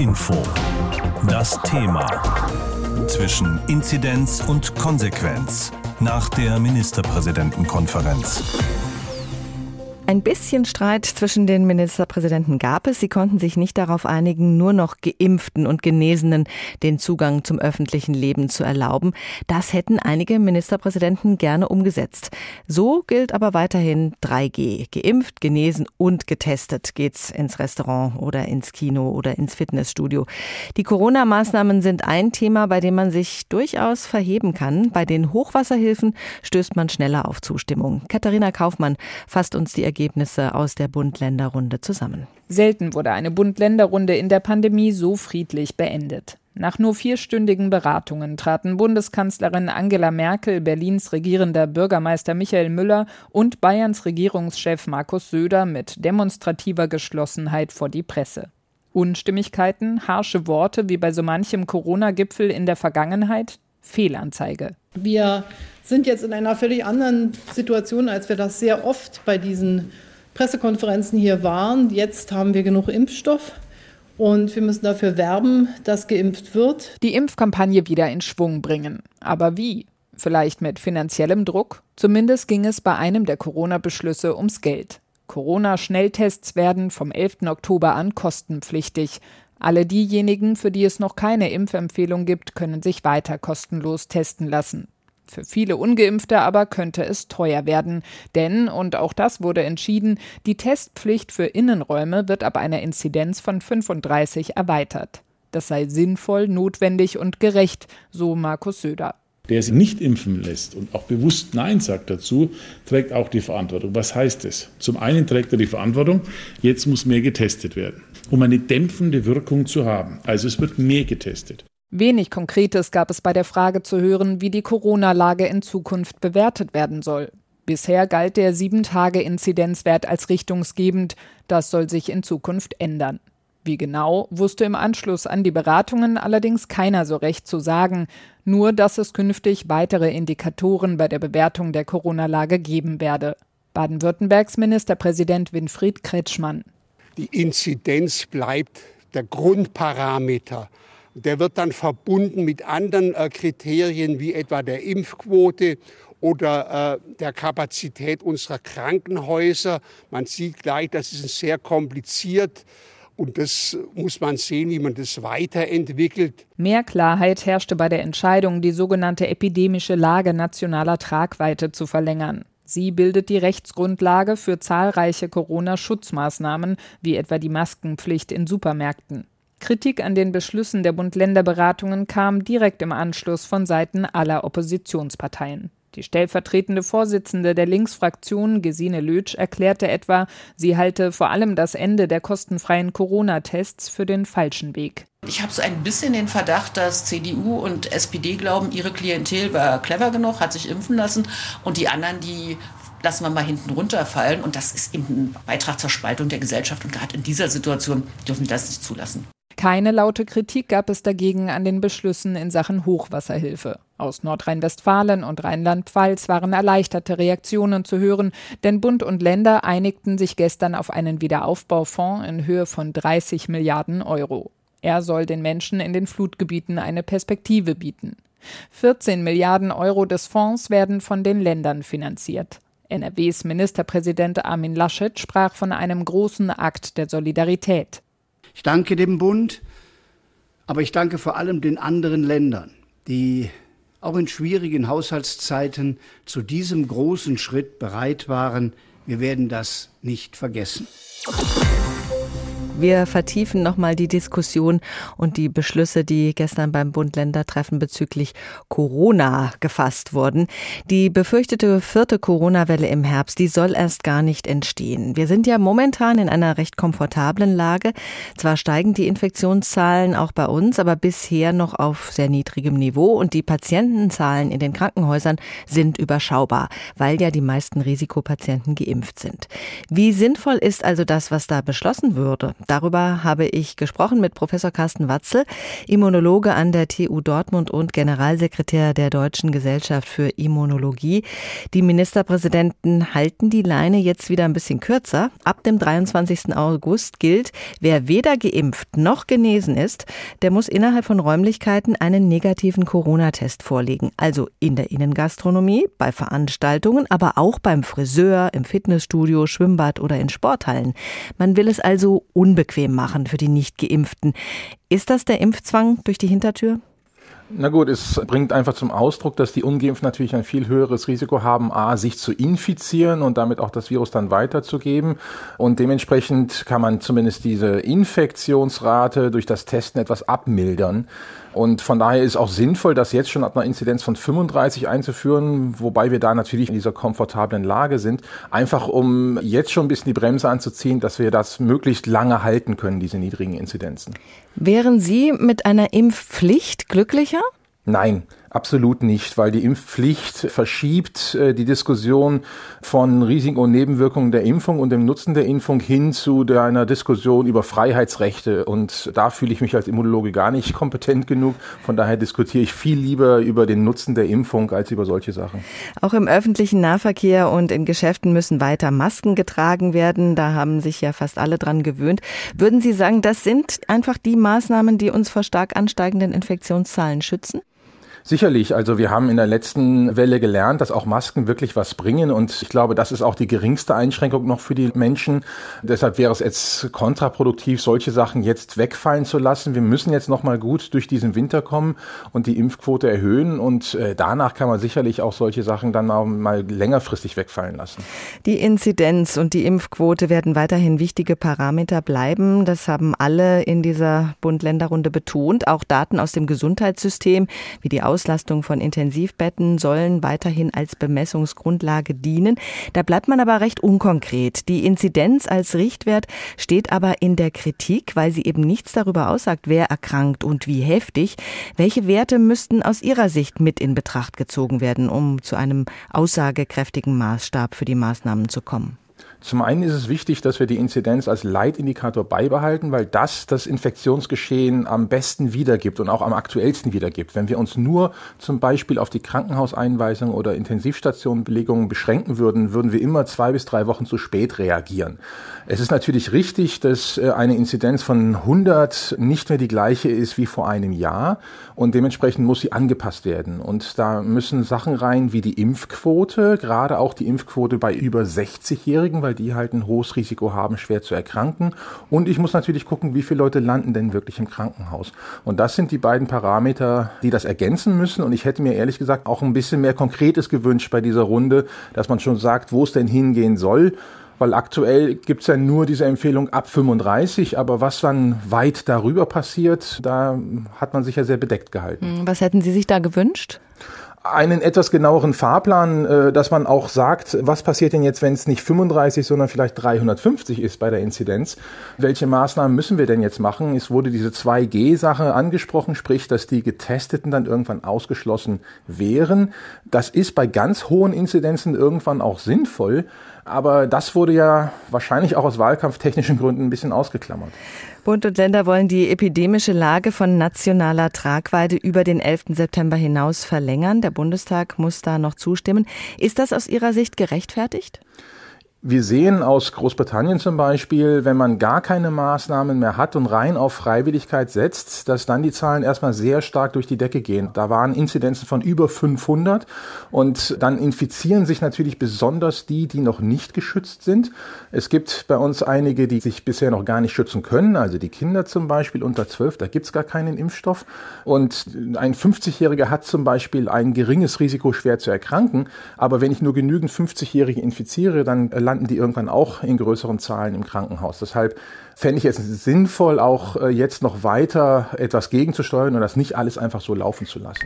Info. Das Thema. Zwischen Inzidenz und Konsequenz nach der Ministerpräsidentenkonferenz. Ein bisschen Streit zwischen den Ministerpräsidenten gab es. Sie konnten sich nicht darauf einigen, nur noch Geimpften und Genesenen den Zugang zum öffentlichen Leben zu erlauben. Das hätten einige Ministerpräsidenten gerne umgesetzt. So gilt aber weiterhin 3G. Geimpft, genesen und getestet geht's ins Restaurant oder ins Kino oder ins Fitnessstudio. Die Corona-Maßnahmen sind ein Thema, bei dem man sich durchaus verheben kann. Bei den Hochwasserhilfen stößt man schneller auf Zustimmung. Katharina Kaufmann fasst uns die Ergebnisse Ergebnisse aus der Bund-Länder-Runde zusammen. Selten wurde eine Bund-Länder-Runde in der Pandemie so friedlich beendet. Nach nur vierstündigen Beratungen traten Bundeskanzlerin Angela Merkel, Berlins regierender Bürgermeister Michael Müller und Bayerns Regierungschef Markus Söder mit demonstrativer Geschlossenheit vor die Presse. Unstimmigkeiten, harsche Worte wie bei so manchem Corona-Gipfel in der Vergangenheit, Fehlanzeige. Wir sind jetzt in einer völlig anderen Situation, als wir das sehr oft bei diesen Pressekonferenzen hier waren. Jetzt haben wir genug Impfstoff. Und wir müssen dafür werben, dass geimpft wird. Die Impfkampagne wieder in Schwung bringen. Aber wie? Vielleicht mit finanziellem Druck? Zumindest ging es bei einem der Corona-Beschlüsse ums Geld. Corona-Schnelltests werden vom 11. Oktober an kostenpflichtig. Alle diejenigen, für die es noch keine Impfempfehlung gibt, können sich weiter kostenlos testen lassen. Für viele ungeimpfte aber könnte es teuer werden, denn, und auch das wurde entschieden, die Testpflicht für Innenräume wird ab einer Inzidenz von 35 erweitert. Das sei sinnvoll, notwendig und gerecht, so Markus Söder. Der sich nicht impfen lässt und auch bewusst Nein sagt dazu, trägt auch die Verantwortung. Was heißt es? Zum einen trägt er die Verantwortung, jetzt muss mehr getestet werden um eine dämpfende Wirkung zu haben. Also es wird mehr getestet. Wenig Konkretes gab es bei der Frage zu hören, wie die Corona-Lage in Zukunft bewertet werden soll. Bisher galt der 7-Tage-Inzidenzwert als richtungsgebend. Das soll sich in Zukunft ändern. Wie genau, wusste im Anschluss an die Beratungen allerdings keiner so recht zu sagen, nur dass es künftig weitere Indikatoren bei der Bewertung der Corona-Lage geben werde. Baden-Württembergs Ministerpräsident Winfried Kretschmann. Die Inzidenz bleibt der Grundparameter. Der wird dann verbunden mit anderen äh, Kriterien wie etwa der Impfquote oder äh, der Kapazität unserer Krankenhäuser. Man sieht gleich, das ist sehr kompliziert. Und das muss man sehen, wie man das weiterentwickelt. Mehr Klarheit herrschte bei der Entscheidung, die sogenannte epidemische Lage nationaler Tragweite zu verlängern. Sie bildet die Rechtsgrundlage für zahlreiche Corona-Schutzmaßnahmen, wie etwa die Maskenpflicht in Supermärkten. Kritik an den Beschlüssen der Bund-Länder-Beratungen kam direkt im Anschluss von Seiten aller Oppositionsparteien. Die stellvertretende Vorsitzende der Linksfraktion, Gesine Lötsch, erklärte etwa, sie halte vor allem das Ende der kostenfreien Corona-Tests für den falschen Weg. Ich habe so ein bisschen den Verdacht, dass CDU und SPD glauben, ihre Klientel war clever genug, hat sich impfen lassen und die anderen, die lassen wir mal hinten runterfallen. Und das ist eben ein Beitrag zur Spaltung der Gesellschaft. Und gerade in dieser Situation dürfen wir das nicht zulassen. Keine laute Kritik gab es dagegen an den Beschlüssen in Sachen Hochwasserhilfe. Aus Nordrhein-Westfalen und Rheinland-Pfalz waren erleichterte Reaktionen zu hören, denn Bund und Länder einigten sich gestern auf einen Wiederaufbaufonds in Höhe von 30 Milliarden Euro. Er soll den Menschen in den Flutgebieten eine Perspektive bieten. 14 Milliarden Euro des Fonds werden von den Ländern finanziert. NRWs Ministerpräsident Armin Laschet sprach von einem großen Akt der Solidarität. Ich danke dem Bund, aber ich danke vor allem den anderen Ländern, die auch in schwierigen Haushaltszeiten zu diesem großen Schritt bereit waren. Wir werden das nicht vergessen. Wir vertiefen nochmal die Diskussion und die Beschlüsse, die gestern beim Bund-Länder-Treffen bezüglich Corona gefasst wurden. Die befürchtete vierte Corona-Welle im Herbst, die soll erst gar nicht entstehen. Wir sind ja momentan in einer recht komfortablen Lage. Zwar steigen die Infektionszahlen auch bei uns, aber bisher noch auf sehr niedrigem Niveau und die Patientenzahlen in den Krankenhäusern sind überschaubar, weil ja die meisten Risikopatienten geimpft sind. Wie sinnvoll ist also das, was da beschlossen würde? Darüber habe ich gesprochen mit Professor Carsten Watzel, Immunologe an der TU Dortmund und Generalsekretär der Deutschen Gesellschaft für Immunologie. Die Ministerpräsidenten halten die Leine jetzt wieder ein bisschen kürzer. Ab dem 23. August gilt, wer weder geimpft noch genesen ist, der muss innerhalb von Räumlichkeiten einen negativen Corona-Test vorlegen. Also in der Innengastronomie, bei Veranstaltungen, aber auch beim Friseur, im Fitnessstudio, Schwimmbad oder in Sporthallen. Man will es also unbequem machen für die Nicht-Geimpften. Ist das der Impfzwang durch die Hintertür? Na gut, es bringt einfach zum Ausdruck, dass die Ungeimpften natürlich ein viel höheres Risiko haben, a, sich zu infizieren und damit auch das Virus dann weiterzugeben. Und dementsprechend kann man zumindest diese Infektionsrate durch das Testen etwas abmildern. Und von daher ist auch sinnvoll, das jetzt schon ab einer Inzidenz von 35 einzuführen, wobei wir da natürlich in dieser komfortablen Lage sind, einfach um jetzt schon ein bisschen die Bremse anzuziehen, dass wir das möglichst lange halten können, diese niedrigen Inzidenzen. Wären Sie mit einer Impfpflicht glücklicher? Nein, Absolut nicht, weil die Impfpflicht verschiebt äh, die Diskussion von Risiken und Nebenwirkungen der Impfung und dem Nutzen der Impfung hin zu einer Diskussion über Freiheitsrechte. Und da fühle ich mich als Immunologe gar nicht kompetent genug. Von daher diskutiere ich viel lieber über den Nutzen der Impfung als über solche Sachen. Auch im öffentlichen Nahverkehr und in Geschäften müssen weiter Masken getragen werden. Da haben sich ja fast alle dran gewöhnt. Würden Sie sagen, das sind einfach die Maßnahmen, die uns vor stark ansteigenden Infektionszahlen schützen? Sicherlich, also wir haben in der letzten Welle gelernt, dass auch Masken wirklich was bringen und ich glaube, das ist auch die geringste Einschränkung noch für die Menschen. Deshalb wäre es jetzt kontraproduktiv, solche Sachen jetzt wegfallen zu lassen. Wir müssen jetzt noch mal gut durch diesen Winter kommen und die Impfquote erhöhen und äh, danach kann man sicherlich auch solche Sachen dann auch mal längerfristig wegfallen lassen. Die Inzidenz und die Impfquote werden weiterhin wichtige Parameter bleiben. Das haben alle in dieser Bund-Länder-Runde betont. Auch Daten aus dem Gesundheitssystem wie die Auslastung von Intensivbetten sollen weiterhin als Bemessungsgrundlage dienen. Da bleibt man aber recht unkonkret. Die Inzidenz als Richtwert steht aber in der Kritik, weil sie eben nichts darüber aussagt, wer erkrankt und wie heftig. Welche Werte müssten aus Ihrer Sicht mit in Betracht gezogen werden, um zu einem aussagekräftigen Maßstab für die Maßnahmen zu kommen? Zum einen ist es wichtig, dass wir die Inzidenz als Leitindikator beibehalten, weil das das Infektionsgeschehen am besten wiedergibt und auch am aktuellsten wiedergibt. Wenn wir uns nur zum Beispiel auf die Krankenhauseinweisung oder Intensivstationenbelegungen beschränken würden, würden wir immer zwei bis drei Wochen zu spät reagieren. Es ist natürlich richtig, dass äh, eine Inzidenz von 100 nicht mehr die gleiche ist wie vor einem Jahr und dementsprechend muss sie angepasst werden. Und da müssen Sachen rein wie die Impfquote, gerade auch die Impfquote bei über 60-Jährigen, weil die halt ein hohes Risiko haben, schwer zu erkranken. Und ich muss natürlich gucken, wie viele Leute landen denn wirklich im Krankenhaus. Und das sind die beiden Parameter, die das ergänzen müssen. Und ich hätte mir ehrlich gesagt auch ein bisschen mehr Konkretes gewünscht bei dieser Runde, dass man schon sagt, wo es denn hingehen soll weil aktuell gibt's ja nur diese Empfehlung ab 35, aber was dann weit darüber passiert, da hat man sich ja sehr bedeckt gehalten. Hm, was hätten Sie sich da gewünscht? einen etwas genaueren Fahrplan, äh, dass man auch sagt, was passiert denn jetzt, wenn es nicht 35, sondern vielleicht 350 ist bei der Inzidenz? Welche Maßnahmen müssen wir denn jetzt machen? Es wurde diese 2G-Sache angesprochen, sprich, dass die Getesteten dann irgendwann ausgeschlossen wären. Das ist bei ganz hohen Inzidenzen irgendwann auch sinnvoll. Aber das wurde ja wahrscheinlich auch aus wahlkampftechnischen Gründen ein bisschen ausgeklammert. Bund und Länder wollen die epidemische Lage von nationaler Tragweite über den 11. September hinaus verlängern. Der Bundestag muss da noch zustimmen. Ist das aus Ihrer Sicht gerechtfertigt? Wir sehen aus Großbritannien zum Beispiel, wenn man gar keine Maßnahmen mehr hat und rein auf Freiwilligkeit setzt, dass dann die Zahlen erstmal sehr stark durch die Decke gehen. Da waren Inzidenzen von über 500 und dann infizieren sich natürlich besonders die, die noch nicht geschützt sind. Es gibt bei uns einige, die sich bisher noch gar nicht schützen können, also die Kinder zum Beispiel unter 12, da gibt's gar keinen Impfstoff. Und ein 50-Jähriger hat zum Beispiel ein geringes Risiko, schwer zu erkranken. Aber wenn ich nur genügend 50-Jährige infiziere, dann landen die irgendwann auch in größeren Zahlen im Krankenhaus. Deshalb fände ich es sinnvoll, auch äh, jetzt noch weiter etwas gegenzusteuern und das nicht alles einfach so laufen zu lassen.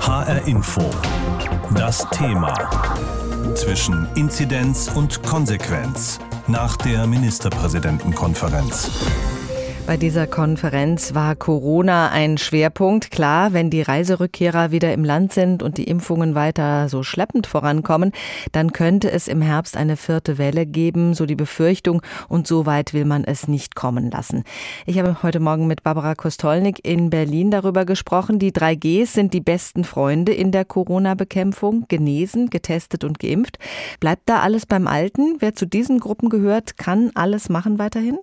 HR Info. Das Thema. Zwischen Inzidenz und Konsequenz nach der Ministerpräsidentenkonferenz. Bei dieser Konferenz war Corona ein Schwerpunkt. Klar, wenn die Reiserückkehrer wieder im Land sind und die Impfungen weiter so schleppend vorankommen, dann könnte es im Herbst eine vierte Welle geben, so die Befürchtung. Und so weit will man es nicht kommen lassen. Ich habe heute Morgen mit Barbara Kostolnik in Berlin darüber gesprochen. Die 3Gs sind die besten Freunde in der Corona-Bekämpfung. Genesen, getestet und geimpft. Bleibt da alles beim Alten? Wer zu diesen Gruppen gehört, kann alles machen weiterhin?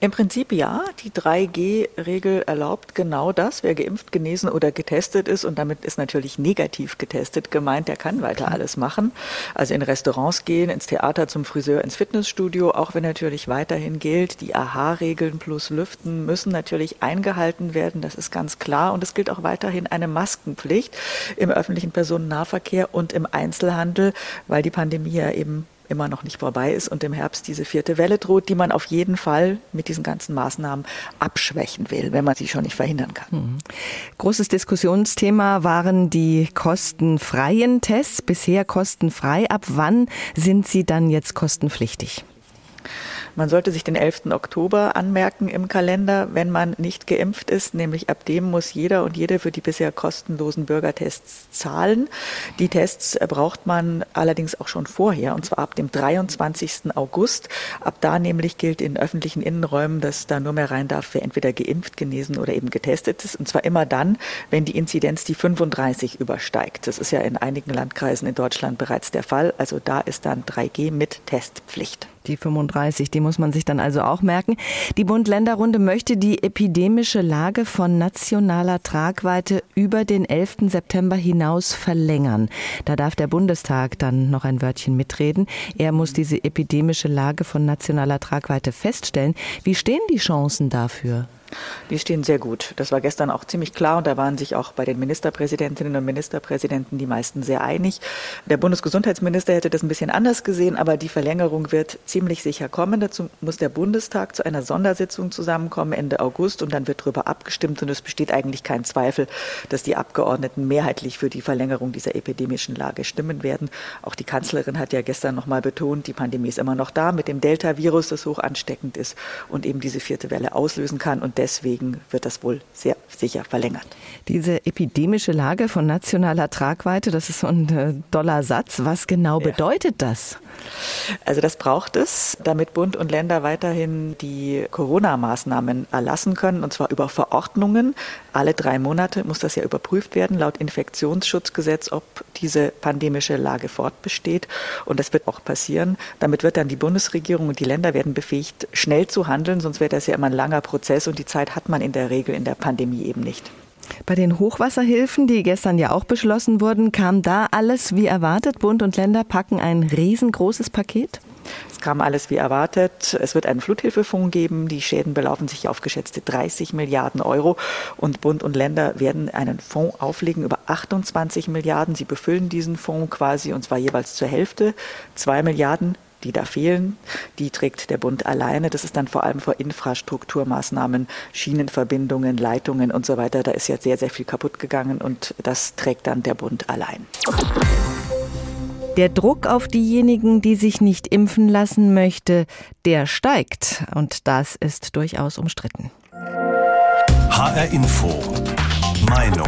Im Prinzip ja. Die 3G-Regel erlaubt genau das. Wer geimpft, genesen oder getestet ist, und damit ist natürlich negativ getestet gemeint, der kann weiter alles machen. Also in Restaurants gehen, ins Theater, zum Friseur, ins Fitnessstudio, auch wenn natürlich weiterhin gilt, die AHA-Regeln plus Lüften müssen natürlich eingehalten werden. Das ist ganz klar. Und es gilt auch weiterhin eine Maskenpflicht im öffentlichen Personennahverkehr und im Einzelhandel, weil die Pandemie ja eben immer noch nicht vorbei ist und im Herbst diese vierte Welle droht, die man auf jeden Fall mit diesen ganzen Maßnahmen abschwächen will, wenn man sie schon nicht verhindern kann. Mhm. Großes Diskussionsthema waren die kostenfreien Tests, bisher kostenfrei. Ab wann sind sie dann jetzt kostenpflichtig? Man sollte sich den 11. Oktober anmerken im Kalender, wenn man nicht geimpft ist. Nämlich ab dem muss jeder und jede für die bisher kostenlosen Bürgertests zahlen. Die Tests braucht man allerdings auch schon vorher, und zwar ab dem 23. August. Ab da nämlich gilt in öffentlichen Innenräumen, dass da nur mehr rein darf, wer entweder geimpft, genesen oder eben getestet ist. Und zwar immer dann, wenn die Inzidenz die 35 übersteigt. Das ist ja in einigen Landkreisen in Deutschland bereits der Fall. Also da ist dann 3G mit Testpflicht. Die 35, die muss man sich dann also auch merken. Die Bund-Länder-Runde möchte die epidemische Lage von nationaler Tragweite über den 11. September hinaus verlängern. Da darf der Bundestag dann noch ein Wörtchen mitreden. Er muss diese epidemische Lage von nationaler Tragweite feststellen. Wie stehen die Chancen dafür? Die stehen sehr gut. Das war gestern auch ziemlich klar und da waren sich auch bei den Ministerpräsidentinnen und Ministerpräsidenten die meisten sehr einig. Der Bundesgesundheitsminister hätte das ein bisschen anders gesehen, aber die Verlängerung wird ziemlich sicher kommen. Dazu muss der Bundestag zu einer Sondersitzung zusammenkommen Ende August und dann wird darüber abgestimmt und es besteht eigentlich kein Zweifel, dass die Abgeordneten mehrheitlich für die Verlängerung dieser epidemischen Lage stimmen werden. Auch die Kanzlerin hat ja gestern noch mal betont, die Pandemie ist immer noch da mit dem Delta-Virus, das hoch ansteckend ist und eben diese vierte Welle auslösen kann und deswegen wird das wohl sehr sicher verlängert. Diese epidemische Lage von nationaler Tragweite, das ist so ein äh, doller Satz. Was genau bedeutet das? Also das braucht es, damit Bund und Länder weiterhin die Corona-Maßnahmen erlassen können, und zwar über Verordnungen. Alle drei Monate muss das ja überprüft werden, laut Infektionsschutzgesetz, ob diese pandemische Lage fortbesteht. Und das wird auch passieren. Damit wird dann die Bundesregierung und die Länder werden befähigt, schnell zu handeln, sonst wäre das ja immer ein langer Prozess und die Zeit hat man in der Regel in der Pandemie eben nicht. Bei den Hochwasserhilfen, die gestern ja auch beschlossen wurden, kam da alles wie erwartet. Bund und Länder packen ein riesengroßes Paket? Es kam alles wie erwartet. Es wird einen Fluthilfefonds geben. Die Schäden belaufen sich auf geschätzte 30 Milliarden Euro. Und Bund und Länder werden einen Fonds auflegen über 28 Milliarden. Sie befüllen diesen Fonds quasi und zwar jeweils zur Hälfte. Zwei Milliarden die da fehlen, die trägt der Bund alleine. Das ist dann vor allem vor Infrastrukturmaßnahmen, Schienenverbindungen, Leitungen und so weiter. Da ist ja sehr, sehr viel kaputt gegangen und das trägt dann der Bund allein. Der Druck auf diejenigen, die sich nicht impfen lassen möchte, der steigt. Und das ist durchaus umstritten. HR Info. Meinung.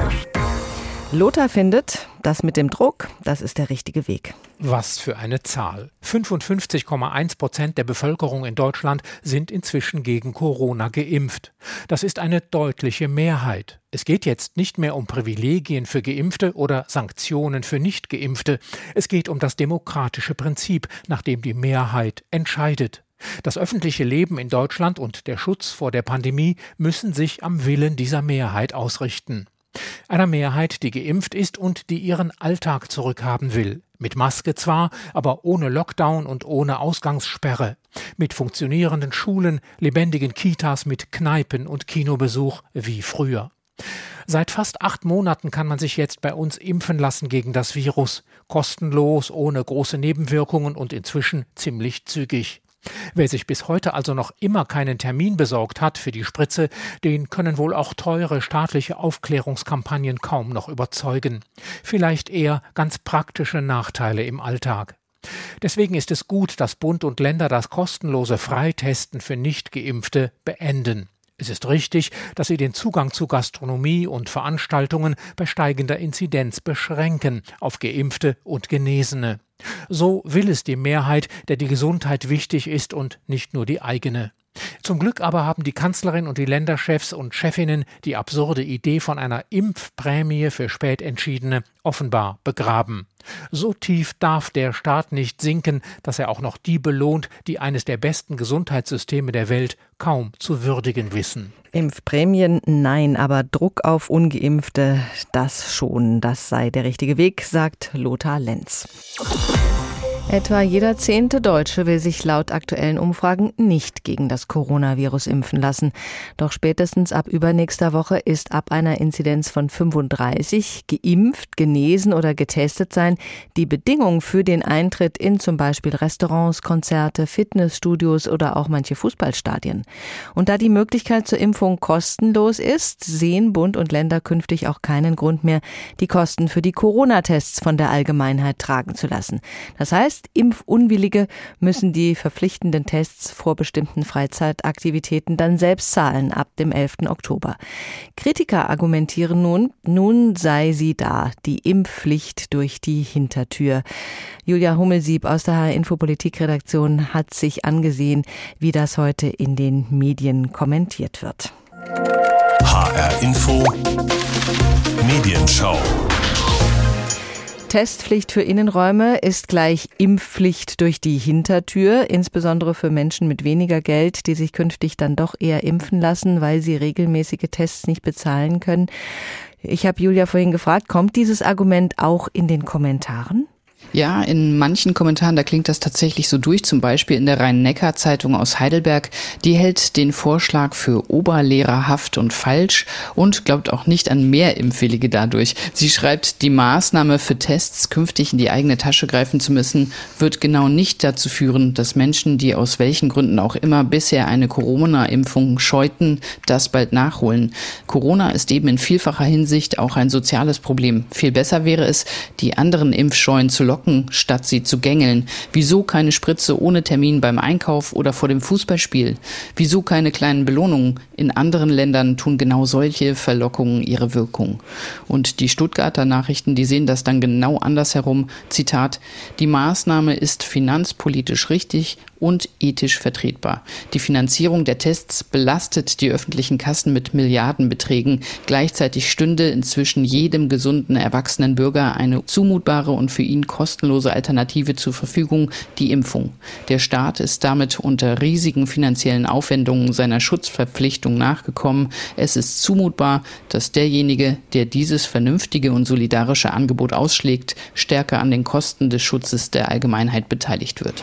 Lothar findet, das mit dem Druck, das ist der richtige Weg. Was für eine Zahl. 55,1 Prozent der Bevölkerung in Deutschland sind inzwischen gegen Corona geimpft. Das ist eine deutliche Mehrheit. Es geht jetzt nicht mehr um Privilegien für Geimpfte oder Sanktionen für Nichtgeimpfte. Es geht um das demokratische Prinzip, nach dem die Mehrheit entscheidet. Das öffentliche Leben in Deutschland und der Schutz vor der Pandemie müssen sich am Willen dieser Mehrheit ausrichten. Einer Mehrheit, die geimpft ist und die ihren Alltag zurückhaben will. Mit Maske zwar, aber ohne Lockdown und ohne Ausgangssperre. Mit funktionierenden Schulen, lebendigen Kitas, mit Kneipen und Kinobesuch wie früher. Seit fast acht Monaten kann man sich jetzt bei uns impfen lassen gegen das Virus. Kostenlos, ohne große Nebenwirkungen und inzwischen ziemlich zügig. Wer sich bis heute also noch immer keinen Termin besorgt hat für die Spritze, den können wohl auch teure staatliche Aufklärungskampagnen kaum noch überzeugen. Vielleicht eher ganz praktische Nachteile im Alltag. Deswegen ist es gut, dass Bund und Länder das kostenlose Freitesten für Nichtgeimpfte beenden. Es ist richtig, dass sie den Zugang zu Gastronomie und Veranstaltungen bei steigender Inzidenz beschränken auf Geimpfte und Genesene. So will es die Mehrheit, der die Gesundheit wichtig ist und nicht nur die eigene. Zum Glück aber haben die Kanzlerin und die Länderchefs und Chefinnen die absurde Idee von einer Impfprämie für Spätentschiedene offenbar begraben. So tief darf der Staat nicht sinken, dass er auch noch die belohnt, die eines der besten Gesundheitssysteme der Welt kaum zu würdigen wissen. Impfprämien nein, aber Druck auf ungeimpfte, das schon, das sei der richtige Weg, sagt Lothar Lenz. Etwa jeder zehnte Deutsche will sich laut aktuellen Umfragen nicht gegen das Coronavirus impfen lassen. Doch spätestens ab übernächster Woche ist ab einer Inzidenz von 35 geimpft, genesen oder getestet sein die Bedingung für den Eintritt in zum Beispiel Restaurants, Konzerte, Fitnessstudios oder auch manche Fußballstadien. Und da die Möglichkeit zur Impfung kostenlos ist, sehen Bund und Länder künftig auch keinen Grund mehr, die Kosten für die Corona-Tests von der Allgemeinheit tragen zu lassen. Das heißt, heißt, Impfunwillige müssen die verpflichtenden Tests vor bestimmten Freizeitaktivitäten dann selbst zahlen ab dem 11. Oktober. Kritiker argumentieren nun, nun sei sie da, die Impfpflicht durch die Hintertür. Julia Hummelsieb aus der HR Infopolitik-Redaktion hat sich angesehen, wie das heute in den Medien kommentiert wird. HR Info Medienschau Testpflicht für Innenräume ist gleich Impfpflicht durch die Hintertür, insbesondere für Menschen mit weniger Geld, die sich künftig dann doch eher impfen lassen, weil sie regelmäßige Tests nicht bezahlen können. Ich habe Julia vorhin gefragt, kommt dieses Argument auch in den Kommentaren? Ja, in manchen Kommentaren, da klingt das tatsächlich so durch, zum Beispiel in der Rhein-Neckar-Zeitung aus Heidelberg. Die hält den Vorschlag für oberlehrerhaft und falsch und glaubt auch nicht an mehr Impfwillige dadurch. Sie schreibt, die Maßnahme für Tests künftig in die eigene Tasche greifen zu müssen, wird genau nicht dazu führen, dass Menschen, die aus welchen Gründen auch immer bisher eine Corona-Impfung scheuten, das bald nachholen. Corona ist eben in vielfacher Hinsicht auch ein soziales Problem. Viel besser wäre es, die anderen Impfscheuen zu locken statt sie zu gängeln? Wieso keine Spritze ohne Termin beim Einkauf oder vor dem Fußballspiel? Wieso keine kleinen Belohnungen? In anderen Ländern tun genau solche Verlockungen ihre Wirkung. Und die Stuttgarter Nachrichten, die sehen das dann genau andersherum. Zitat, die Maßnahme ist finanzpolitisch richtig und ethisch vertretbar. Die Finanzierung der Tests belastet die öffentlichen Kassen mit Milliardenbeträgen. Gleichzeitig stünde inzwischen jedem gesunden erwachsenen Bürger eine zumutbare und für ihn kostenlose Alternative zur Verfügung, die Impfung. Der Staat ist damit unter riesigen finanziellen Aufwendungen seiner Schutzverpflichtung nachgekommen. Es ist zumutbar, dass derjenige, der dieses vernünftige und solidarische Angebot ausschlägt, stärker an den Kosten des Schutzes der Allgemeinheit beteiligt wird.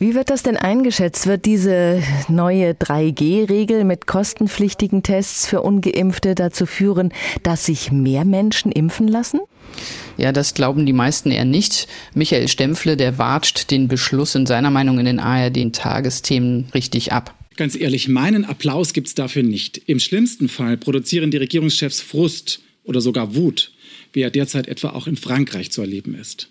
Wie wird das denn eingeschätzt? Wird diese neue 3G-Regel mit kostenpflichtigen Tests für ungeimpfte dazu führen, dass sich mehr Menschen impfen lassen? Ja, das glauben die meisten eher nicht. Michael Stempfle, der watscht den Beschluss in seiner Meinung in den ARD-Tagesthemen richtig ab. Ganz ehrlich, meinen Applaus gibt's dafür nicht. Im schlimmsten Fall produzieren die Regierungschefs Frust oder sogar Wut, wie er derzeit etwa auch in Frankreich zu erleben ist.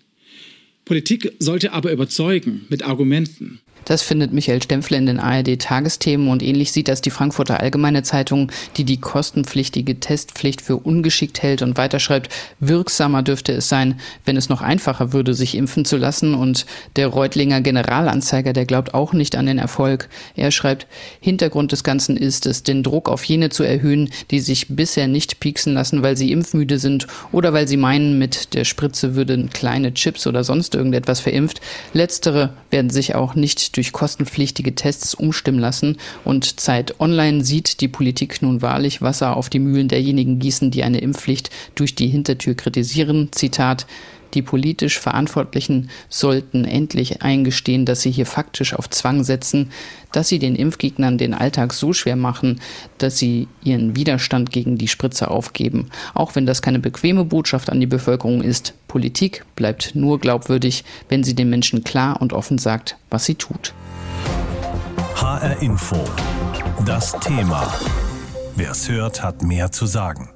Politik sollte aber überzeugen mit Argumenten. Das findet Michael Stempfle in den ARD-Tagesthemen und ähnlich sieht das die Frankfurter Allgemeine Zeitung, die die kostenpflichtige Testpflicht für ungeschickt hält und weiterschreibt, wirksamer dürfte es sein, wenn es noch einfacher würde, sich impfen zu lassen. Und der Reutlinger Generalanzeiger, der glaubt auch nicht an den Erfolg. Er schreibt, Hintergrund des Ganzen ist es, den Druck auf jene zu erhöhen, die sich bisher nicht pieksen lassen, weil sie impfmüde sind oder weil sie meinen, mit der Spritze würden kleine Chips oder sonst irgendetwas verimpft. Letztere werden sich auch nicht durch kostenpflichtige Tests umstimmen lassen. Und Zeit Online sieht die Politik nun wahrlich Wasser auf die Mühlen derjenigen gießen, die eine Impfpflicht durch die Hintertür kritisieren. Zitat die politisch Verantwortlichen sollten endlich eingestehen, dass sie hier faktisch auf Zwang setzen, dass sie den Impfgegnern den Alltag so schwer machen, dass sie ihren Widerstand gegen die Spritze aufgeben. Auch wenn das keine bequeme Botschaft an die Bevölkerung ist, Politik bleibt nur glaubwürdig, wenn sie den Menschen klar und offen sagt, was sie tut. HR Info. Das Thema. Wer es hört, hat mehr zu sagen.